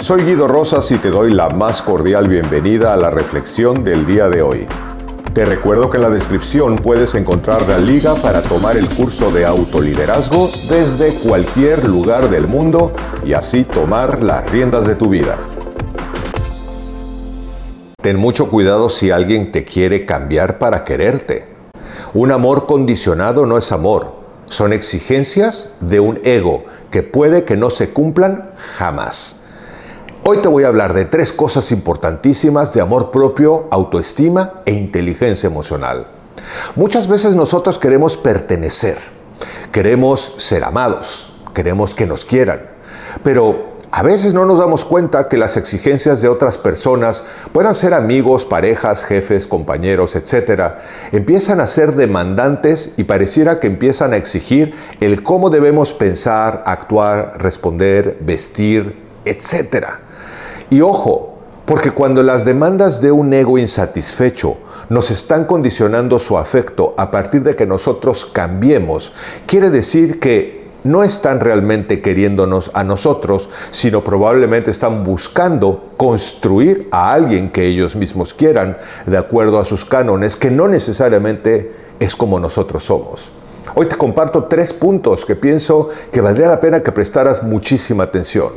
Soy Guido Rosas y te doy la más cordial bienvenida a la reflexión del día de hoy. Te recuerdo que en la descripción puedes encontrar la liga para tomar el curso de autoliderazgo desde cualquier lugar del mundo y así tomar las riendas de tu vida. Ten mucho cuidado si alguien te quiere cambiar para quererte. Un amor condicionado no es amor, son exigencias de un ego que puede que no se cumplan jamás. Hoy te voy a hablar de tres cosas importantísimas de amor propio, autoestima e inteligencia emocional. Muchas veces nosotros queremos pertenecer, queremos ser amados, queremos que nos quieran, pero a veces no nos damos cuenta que las exigencias de otras personas, puedan ser amigos, parejas, jefes, compañeros, etc., empiezan a ser demandantes y pareciera que empiezan a exigir el cómo debemos pensar, actuar, responder, vestir, etc. Y ojo, porque cuando las demandas de un ego insatisfecho nos están condicionando su afecto a partir de que nosotros cambiemos, quiere decir que no están realmente queriéndonos a nosotros, sino probablemente están buscando construir a alguien que ellos mismos quieran, de acuerdo a sus cánones, que no necesariamente es como nosotros somos. Hoy te comparto tres puntos que pienso que valdría la pena que prestaras muchísima atención.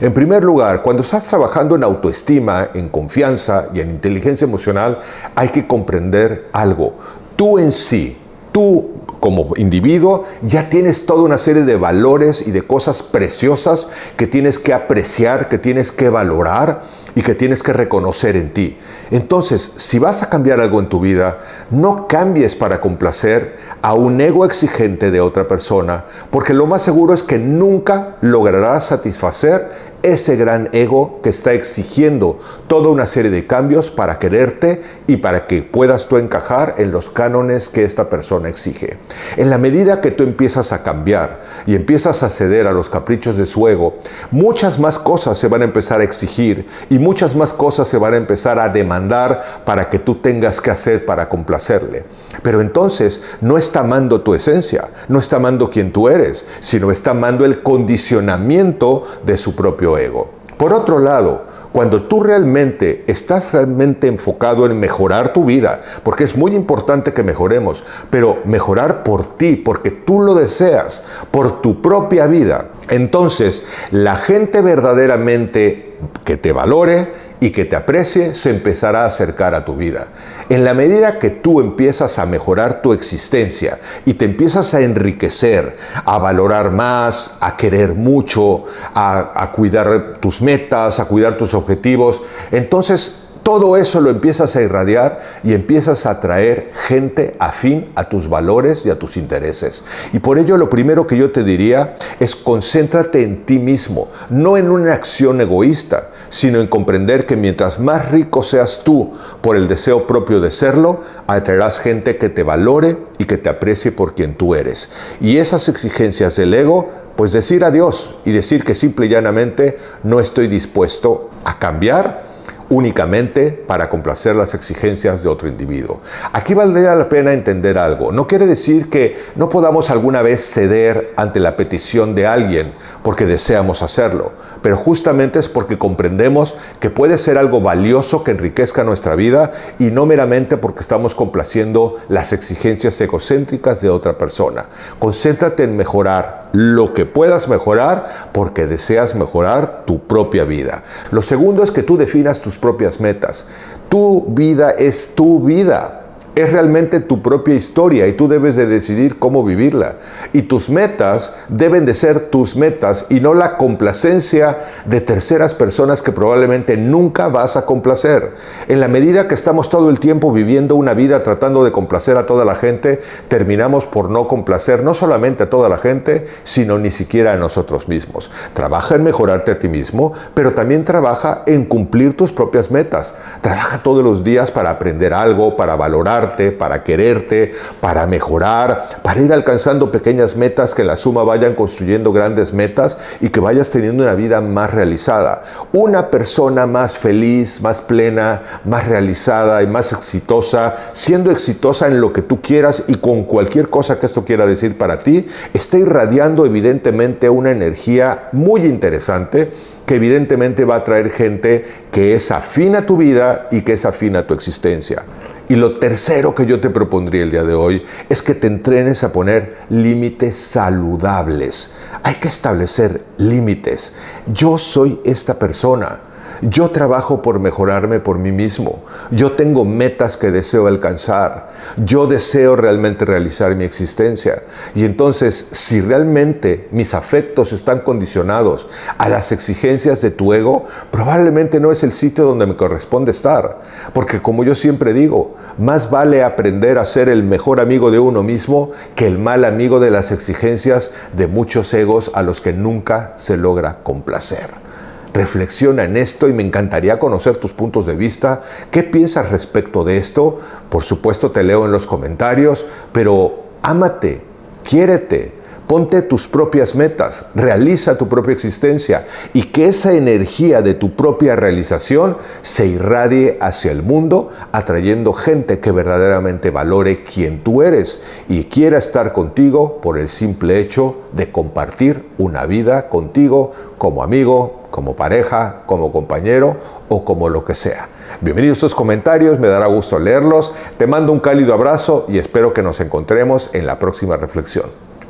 En primer lugar, cuando estás trabajando en autoestima, en confianza y en inteligencia emocional, hay que comprender algo. Tú en sí, tú como individuo ya tienes toda una serie de valores y de cosas preciosas que tienes que apreciar, que tienes que valorar y que tienes que reconocer en ti. Entonces, si vas a cambiar algo en tu vida, no cambies para complacer a un ego exigente de otra persona, porque lo más seguro es que nunca lograrás satisfacer ese gran ego que está exigiendo toda una serie de cambios para quererte y para que puedas tú encajar en los cánones que esta persona exige. En la medida que tú empiezas a cambiar y empiezas a ceder a los caprichos de su ego, muchas más cosas se van a empezar a exigir y muchas más cosas se van a empezar a demandar para que tú tengas que hacer para complacerle. Pero entonces no está amando tu esencia, no está amando quien tú eres, sino está amando el condicionamiento de su propio ego. Por otro lado, cuando tú realmente estás realmente enfocado en mejorar tu vida, porque es muy importante que mejoremos, pero mejorar por ti, porque tú lo deseas, por tu propia vida, entonces la gente verdaderamente que te valore, y que te aprecie se empezará a acercar a tu vida. En la medida que tú empiezas a mejorar tu existencia y te empiezas a enriquecer, a valorar más, a querer mucho, a, cuidar tus metas, a cuidar tus objetivos, entonces todo eso lo empiezas a irradiar y empiezas a atraer gente afín a tus valores y a tus intereses. Y por ello lo primero que yo te diría es concéntrate en ti mismo, no en una acción egoísta, sino en comprender que mientras más rico seas tú por el deseo propio de serlo, atraerás gente que te valore y que te aprecie por quien tú eres. Y esas exigencias del ego, pues decir adiós y decir que simple y llanamente no estoy dispuesto a cambiar únicamente para complacer las exigencias de otro individuo. Aquí valdría la pena entender algo. No quiere decir que no podamos alguna vez ceder ante la petición de alguien porque deseamos hacerlo, pero justamente es porque comprendemos que puede ser algo valioso que enriquezca nuestra vida y no meramente porque estamos complaciendo las exigencias egocéntricas de otra persona. Concéntrate en mejorar lo que puedas mejorar porque deseas mejorar tu propia vida. Lo segundo es que tú definas tus propias metas. Tu vida es tu vida es realmente tu propia historia y tú debes de decidir cómo vivirla. Y tus metas deben de ser tus metas y no la complacencia de terceras personas que probablemente nunca vas a complacer. En la medida que estamos todo el tiempo viviendo una vida tratando de complacer a toda la gente, terminamos por no complacer no solamente a toda la gente, sino ni siquiera a nosotros mismos. Trabaja en mejorarte a ti mismo, pero también trabaja en cumplir tus propias metas. Trabaja todos los días para aprender algo, para valorar para quererte, para mejorar, para ir alcanzando pequeñas metas que en la suma vayan construyendo grandes metas y que vayas teniendo una vida más realizada. Una persona más feliz, más plena, más realizada y más exitosa, siendo exitosa en lo que tú quieras y con cualquier cosa que esto quiera decir para ti, está irradiando evidentemente una energía muy interesante que evidentemente va a traer gente que es afín a tu vida y que es afín a tu existencia. Y lo tercero que yo te propondría el día de hoy es que te entrenes a poner límites saludables. Hay que establecer límites. Yo soy esta persona. Yo trabajo por mejorarme por mí mismo. Yo tengo metas que deseo alcanzar. Yo deseo realmente realizar mi existencia. Y entonces, si realmente mis afectos están condicionados a las exigencias de tu ego, probablemente no es el sitio donde me corresponde estar. Porque como yo siempre digo, más vale aprender a ser el mejor amigo de uno mismo que el mal amigo de las exigencias de muchos egos a los que nunca se logra complacer. Reflexiona en esto y me encantaría conocer tus puntos de vista. ¿Qué piensas respecto de esto? Por supuesto te leo en los comentarios, pero ámate, quiérete, Ponte tus propias metas, realiza tu propia existencia y que esa energía de tu propia realización se irradie hacia el mundo, atrayendo gente que verdaderamente valore quien tú eres y quiera estar contigo por el simple hecho de compartir una vida contigo como amigo, como pareja, como compañero o como lo que sea. Bienvenidos a estos comentarios, me dará gusto leerlos. Te mando un cálido abrazo y espero que nos encontremos en la próxima reflexión.